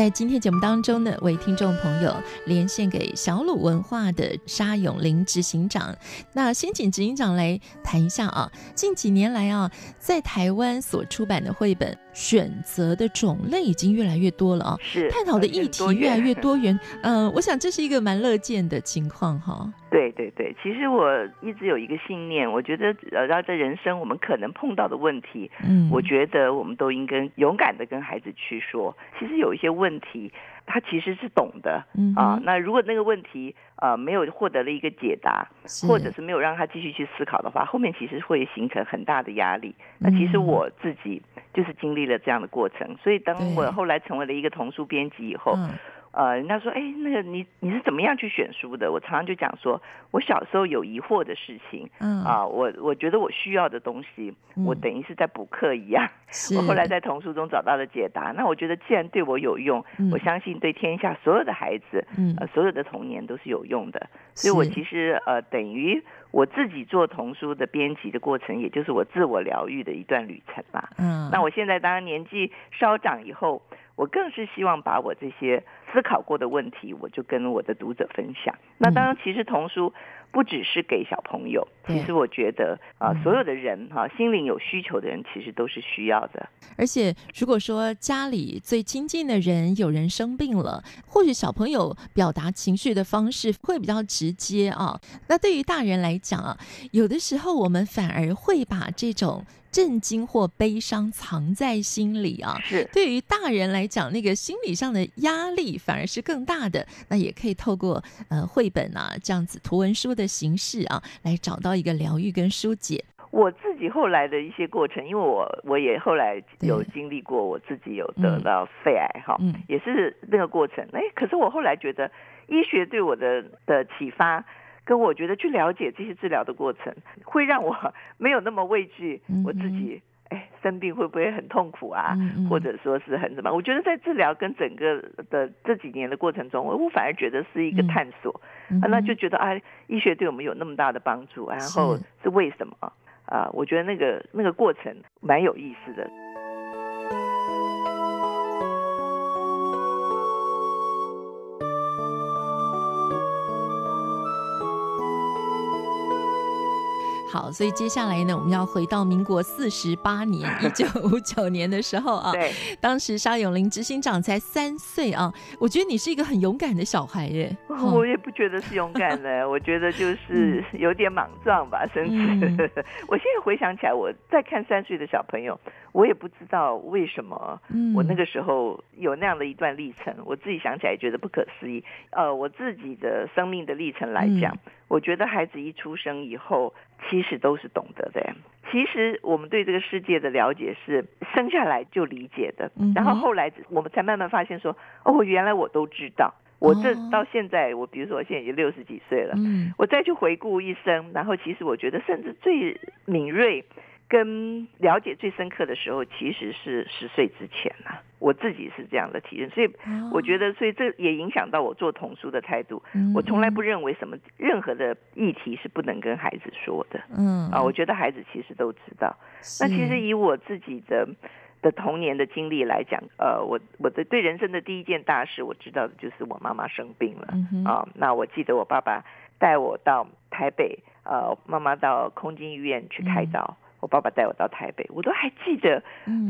在今天节目当中呢，为听众朋友连线给小鲁文化的沙永林执行长。那先请执行长来谈一下啊，近几年来啊，在台湾所出版的绘本选择的种类已经越来越多了啊，是探讨的议题越来越多元。嗯、呃，我想这是一个蛮乐见的情况哈。对对对，其实我一直有一个信念，我觉得呃，在这人生我们可能碰到的问题，嗯，我觉得我们都应该勇敢的跟孩子去说。其实有一些问题，他其实是懂的，嗯啊。那如果那个问题呃没有获得了一个解答，或者是没有让他继续去思考的话，后面其实会形成很大的压力。那其实我自己就是经历了这样的过程，所以当我后来成为了一个童书编辑以后。嗯呃，人家说，哎，那个你你是怎么样去选书的？我常常就讲说，我小时候有疑惑的事情，嗯啊，我我觉得我需要的东西，我等于是在补课一样。嗯、我后来在童书中找到了解答。那我觉得既然对我有用，嗯、我相信对天下所有的孩子，嗯、呃，所有的童年都是有用的。所以我其实呃，等于我自己做童书的编辑的过程，也就是我自我疗愈的一段旅程吧。嗯，那我现在当然年纪稍长以后。我更是希望把我这些思考过的问题，我就跟我的读者分享。那当然，其实童书不只是给小朋友，其实我觉得啊，所有的人哈，心灵有需求的人，其实都是需要的。而且，如果说家里最亲近的人有人生病了，或许小朋友表达情绪的方式会比较直接啊。那对于大人来讲啊，有的时候我们反而会把这种。震惊或悲伤藏在心里啊，是对于大人来讲，那个心理上的压力反而是更大的。那也可以透过呃绘本啊这样子图文书的形式啊，来找到一个疗愈跟疏解。我自己后来的一些过程，因为我我也后来有经历过，我自己有得到肺癌哈，嗯，也是那个过程。哎，可是我后来觉得医学对我的的启发。跟我觉得去了解这些治疗的过程，会让我没有那么畏惧我自己。哎，生病会不会很痛苦啊？或者说是很什么？我觉得在治疗跟整个的这几年的过程中，我反而觉得是一个探索。啊，那就觉得啊，医学对我们有那么大的帮助，然后是为什么啊？我觉得那个那个过程蛮有意思的。好，所以接下来呢，我们要回到民国四十八年，一九五九年的时候啊。对，当时沙永林执行长才三岁啊。我觉得你是一个很勇敢的小孩耶。我也不觉得是勇敢的，我觉得就是有点莽撞吧，甚至。嗯、我现在回想起来，我在看三岁的小朋友，我也不知道为什么，我那个时候有那样的一段历程，我自己想起来觉得不可思议。呃，我自己的生命的历程来讲。嗯我觉得孩子一出生以后，其实都是懂得的。其实我们对这个世界的了解是生下来就理解的，然后后来我们才慢慢发现说，哦，原来我都知道。我这到现在，我比如说我现在已经六十几岁了，我再去回顾一生，然后其实我觉得甚至最敏锐。跟了解最深刻的时候，其实是十岁之前呐、啊。我自己是这样的体验，所以我觉得，所以这也影响到我做童书的态度。我从来不认为什么任何的议题是不能跟孩子说的。嗯啊，我觉得孩子其实都知道。那其实以我自己的的童年的经历来讲，呃，我我的对人生的第一件大事，我知道的就是我妈妈生病了。啊，那我记得我爸爸带我到台北，呃，妈妈到空军医院去开刀。我爸爸带我到台北，我都还记得，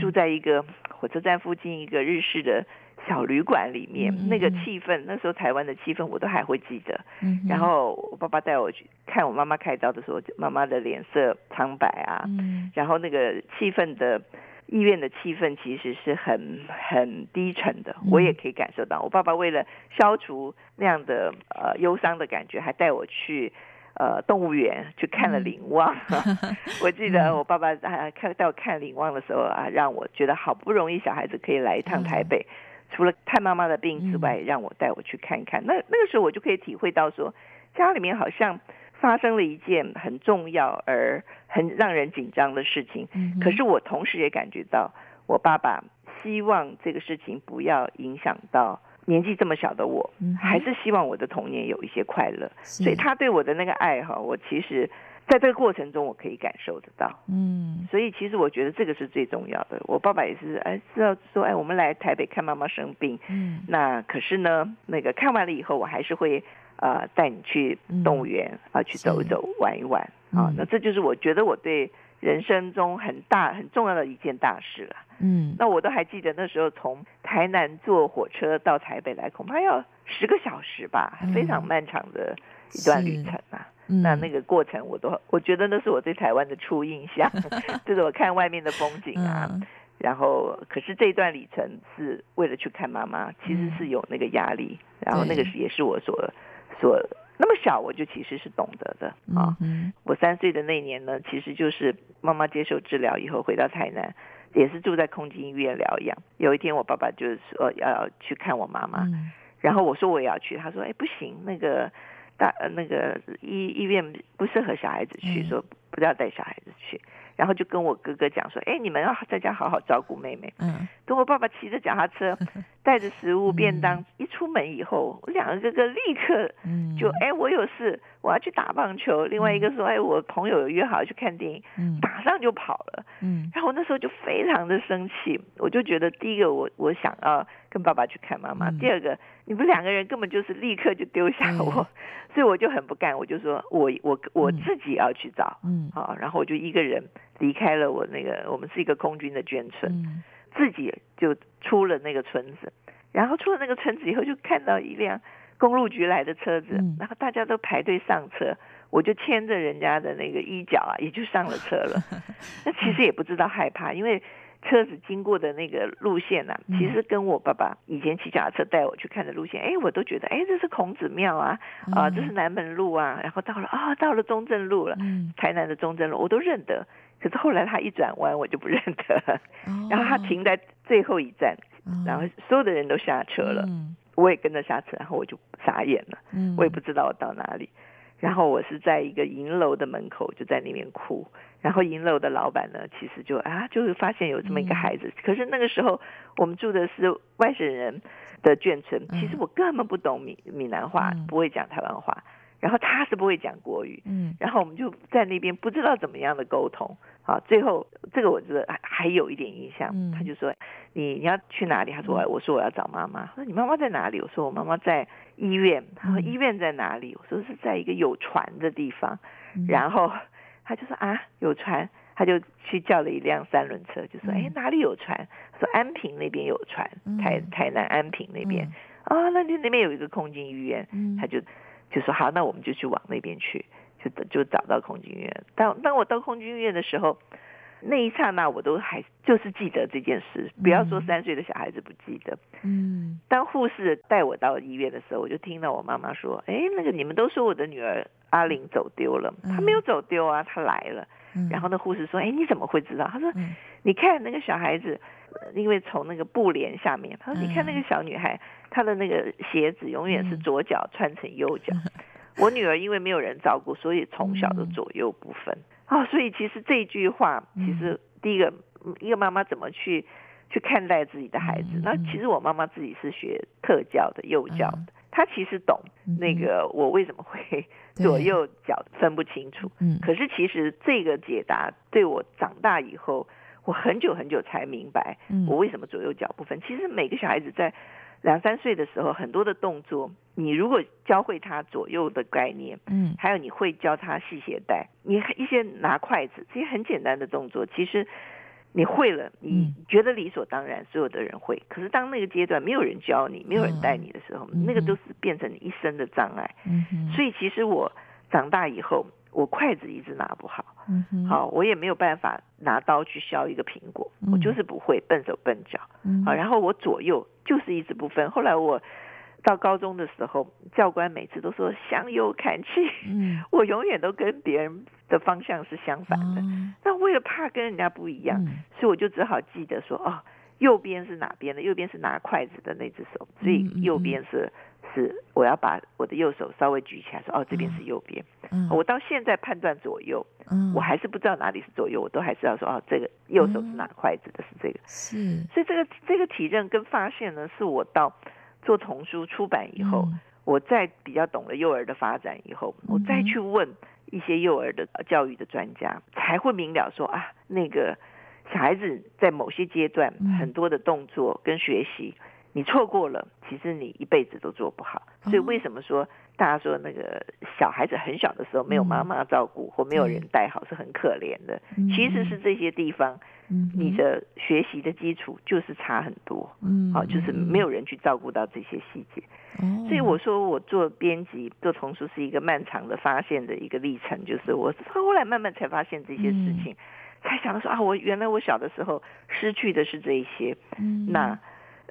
住在一个火车站附近一个日式的小旅馆里面，嗯、那个气氛，那时候台湾的气氛我都还会记得。嗯、然后我爸爸带我去看我妈妈开刀的时候，妈妈的脸色苍白啊，嗯、然后那个气氛的医院的气氛其实是很很低沉的，我也可以感受到。我爸爸为了消除那样的呃忧伤的感觉，还带我去呃动物园去看了领望。我记得我爸爸啊看带我看领望的时候啊，让我觉得好不容易小孩子可以来一趟台北，除了看妈妈的病之外，让我带我去看看。那那个时候我就可以体会到说，家里面好像。发生了一件很重要而很让人紧张的事情，可是我同时也感觉到，我爸爸希望这个事情不要影响到年纪这么小的我，还是希望我的童年有一些快乐，所以他对我的那个爱哈，我其实在这个过程中我可以感受得到，嗯，所以其实我觉得这个是最重要的。我爸爸也是哎知道说哎我们来台北看妈妈生病，嗯，那可是呢那个看完了以后我还是会。呃，带你去动物园啊，去走一走，玩一玩啊，那这就是我觉得我对人生中很大很重要的一件大事了。嗯，那我都还记得那时候从台南坐火车到台北来，恐怕要十个小时吧，非常漫长的一段旅程啊。那那个过程，我都我觉得那是我对台湾的初印象，就是我看外面的风景啊。然后，可是这段旅程是为了去看妈妈，其实是有那个压力。然后那个是也是我所。所那么小，我就其实是懂得的啊。我三岁的那年呢，其实就是妈妈接受治疗以后回到台南，也是住在空军医院疗养。有一天，我爸爸就是说要去看我妈妈，然后我说我也要去，他说：“哎，不行，那个大那个医医院不适合小孩子去，说不要带小孩子去。”然后就跟我哥哥讲说：“哎，你们要在家好好照顾妹妹。”嗯，等我爸爸骑着脚踏车，带着食物便当、出门以后，我两个哥哥立刻就：“嗯、哎，我有事，我要去打棒球。”另外一个说：“哎，我朋友约好去看电影。”嗯，马上就跑了。嗯，然后那时候就非常的生气，我就觉得第一个我我想要跟爸爸去看妈妈，嗯、第二个你们两个人根本就是立刻就丢下我，嗯、所以我就很不干，我就说我我我自己要去找。嗯，好，然后我就一个人。离开了我那个，我们是一个空军的眷村，嗯、自己就出了那个村子，然后出了那个村子以后，就看到一辆公路局来的车子，嗯、然后大家都排队上车，我就牵着人家的那个衣角啊，也就上了车了。那其实也不知道害怕，因为。车子经过的那个路线呢、啊，其实跟我爸爸以前骑脚踏车带我去看的路线，哎，我都觉得，哎，这是孔子庙啊，啊，这是南门路啊，然后到了啊，到了中正路了，台南的中正路我都认得。可是后来他一转弯，我就不认得了。然后他停在最后一站，然后所有的人都下车了，我也跟着下车，然后我就傻眼了，我也不知道我到哪里。然后我是在一个银楼的门口，就在那边哭。然后银楼的老板呢，其实就啊，就是发现有这么一个孩子。嗯、可是那个时候我们住的是外省人的眷村，嗯、其实我根本不懂闽闽南话，嗯、不会讲台湾话。然后他是不会讲国语，嗯，然后我们就在那边不知道怎么样的沟通。好，最后这个我觉得还还有一点印象。嗯、他就说：“你你要去哪里？”他说：“我说我要找妈妈。”他说：“你妈妈在哪里？”我说：“我妈妈在医院。”他说：“医院在哪里？”我说：“是在一个有船的地方。嗯”然后。他就说啊，有船，他就去叫了一辆三轮车，就说哎，哪里有船？说安平那边有船，台台南安平那边啊，那那那边有一个空军医院，他就就说好，那我们就去往那边去，就就找到空军医院。当当我到空军医院的时候，那一刹那我都还就是记得这件事，不要说三岁的小孩子不记得。嗯，当护士带我到医院的时候，我就听到我妈妈说，哎，那个你们都说我的女儿。阿玲走丢了，她没有走丢啊，她来了。嗯、然后那护士说：“哎，你怎么会知道？”她说：“嗯、你看那个小孩子，因为从那个布帘下面，她说你看那个小女孩，她的那个鞋子永远是左脚穿成右脚。嗯、我女儿因为没有人照顾，所以从小的左右不分啊、哦。所以其实这句话，其实第一个一个妈妈怎么去去看待自己的孩子？那、嗯、其实我妈妈自己是学特教的幼教的。嗯”他其实懂那个我为什么会左右脚分不清楚，嗯，可是其实这个解答对我长大以后，我很久很久才明白，我为什么左右脚不分。其实每个小孩子在两三岁的时候，很多的动作，你如果教会他左右的概念，嗯，还有你会教他系鞋带，你一些拿筷子这些很简单的动作，其实。你会了，你觉得理所当然，所有的人会。可是当那个阶段没有人教你，没有人带你的时候，那个都是变成你一生的障碍。嗯所以其实我长大以后，我筷子一直拿不好，好，我也没有办法拿刀去削一个苹果，嗯、我就是不会，笨手笨脚，嗯，好，然后我左右就是一直不分。后来我到高中的时候，教官每次都说向右看齐，嗯，我永远都跟别人的方向是相反的。哦、那为了怕跟人家不一样，嗯、所以我就只好记得说，哦，右边是哪边的？右边是拿筷子的那只手，所以右边是。是，我要把我的右手稍微举起来，说哦，这边是右边。嗯，我到现在判断左右，嗯，我还是不知道哪里是左右，我都还是要说哦，这个右手是拿筷子的，是这个。是，所以这个这个体认跟发现呢，是我到做童书出版以后，嗯，我再比较懂了幼儿的发展以后，我再去问一些幼儿的教育的专家，才会明了说啊，那个小孩子在某些阶段很多的动作跟学习。你错过了，其实你一辈子都做不好。所以为什么说大家说那个小孩子很小的时候没有妈妈照顾或没有人带好是很可怜的？其实是这些地方，你的学习的基础就是差很多。嗯，好，就是没有人去照顾到这些细节。所以我说我做编辑做童书是一个漫长的发现的一个历程，就是我后来慢慢才发现这些事情，才想到说啊，我原来我小的时候失去的是这一些。嗯，那。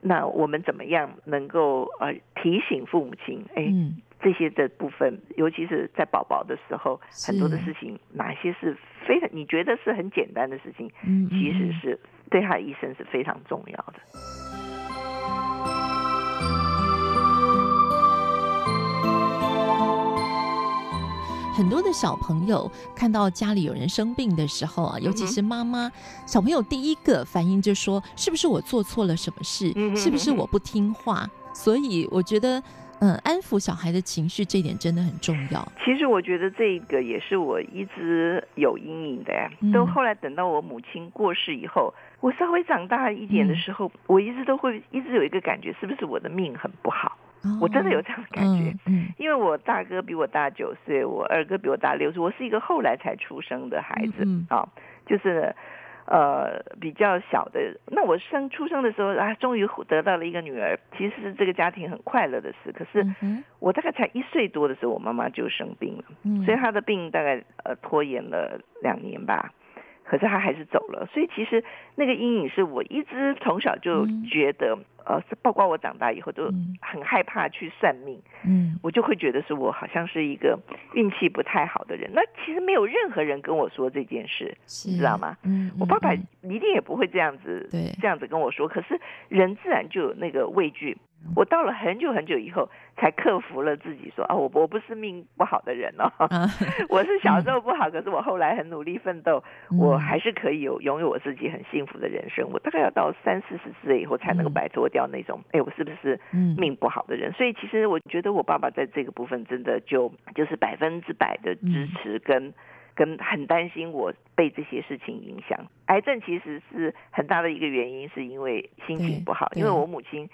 那我们怎么样能够呃提醒父母亲？哎，这些的部分，尤其是在宝宝的时候，很多的事情，哪些是非常你觉得是很简单的事情，其实是对他一生是非常重要的。很多的小朋友看到家里有人生病的时候啊，尤其是妈妈，小朋友第一个反应就说：“是不是我做错了什么事？是不是我不听话？”所以我觉得，嗯，安抚小孩的情绪这一点真的很重要。其实我觉得这个也是我一直有阴影的呀。都后来等到我母亲过世以后，我稍微长大一点的时候，我一直都会一直有一个感觉，是不是我的命很不好？我真的有这样的感觉，嗯嗯，因为我大哥比我大九岁，我二哥比我大六岁，我是一个后来才出生的孩子啊，就是呃比较小的。那我生出生的时候啊，终于得到了一个女儿，其实是这个家庭很快乐的事。可是我大概才一岁多的时候，我妈妈就生病了，所以她的病大概呃拖延了两年吧。可是他还是走了，所以其实那个阴影是我一直从小就觉得。呃，是包括我长大以后都很害怕去算命，嗯，我就会觉得是我好像是一个运气不太好的人。那其实没有任何人跟我说这件事，你知道吗？嗯，我爸爸一定也不会这样子，对，这样子跟我说。可是人自然就有那个畏惧。我到了很久很久以后，才克服了自己说啊，我我不是命不好的人哦，我是小时候不好，可是我后来很努力奋斗，我还是可以有拥有我自己很幸福的人生。我大概要到三四十岁以后才能够摆脱掉那种，哎，我是不是命不好的人？所以其实我觉得我爸爸在这个部分真的就就是百分之百的支持跟跟很担心我被这些事情影响。癌症其实是很大的一个原因，是因为心情不好，因为我母亲。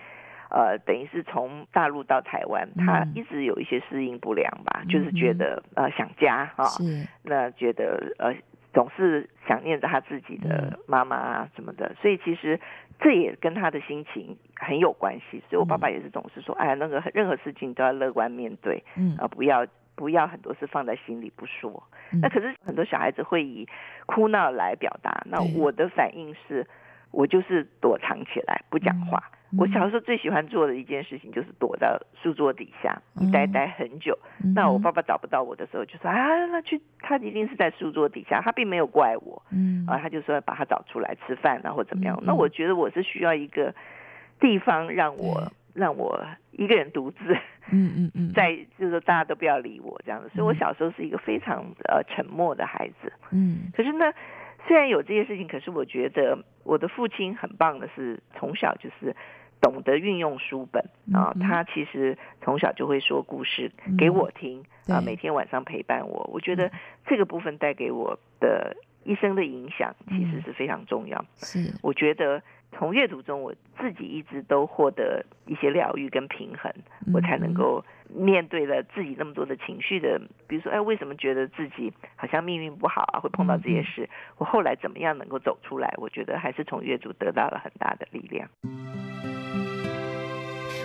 呃，等于是从大陆到台湾，他一直有一些适应不良吧，嗯、就是觉得呃想家啊，是那觉得呃总是想念着他自己的妈妈啊什么的，所以其实这也跟他的心情很有关系。所以我爸爸也是总是说，哎，那个任何事情都要乐观面对，嗯啊，不要不要很多事放在心里不说。嗯、那可是很多小孩子会以哭闹来表达，那我的反应是，我就是躲藏起来不讲话。嗯我小时候最喜欢做的一件事情就是躲到书桌底下一待待很久。嗯、那我爸爸找不到我的时候，就说啊，那去他一定是在书桌底下，他并没有怪我。嗯，啊，他就说把他找出来吃饭，然后怎么样？嗯、那我觉得我是需要一个地方让我、嗯、让我一个人独自。嗯嗯嗯，在就是说大家都不要理我这样子。所以我小时候是一个非常呃沉默的孩子。嗯，可是呢。虽然有这些事情，可是我觉得我的父亲很棒的是，从小就是懂得运用书本啊。他其实从小就会说故事给我听啊，每天晚上陪伴我。我觉得这个部分带给我的一生的影响，其实是非常重要。是，我觉得。从阅读中，我自己一直都获得一些疗愈跟平衡，我才能够面对了自己那么多的情绪的，比如说，哎，为什么觉得自己好像命运不好啊，会碰到这些事？我后来怎么样能够走出来？我觉得还是从阅读得到了很大的力量。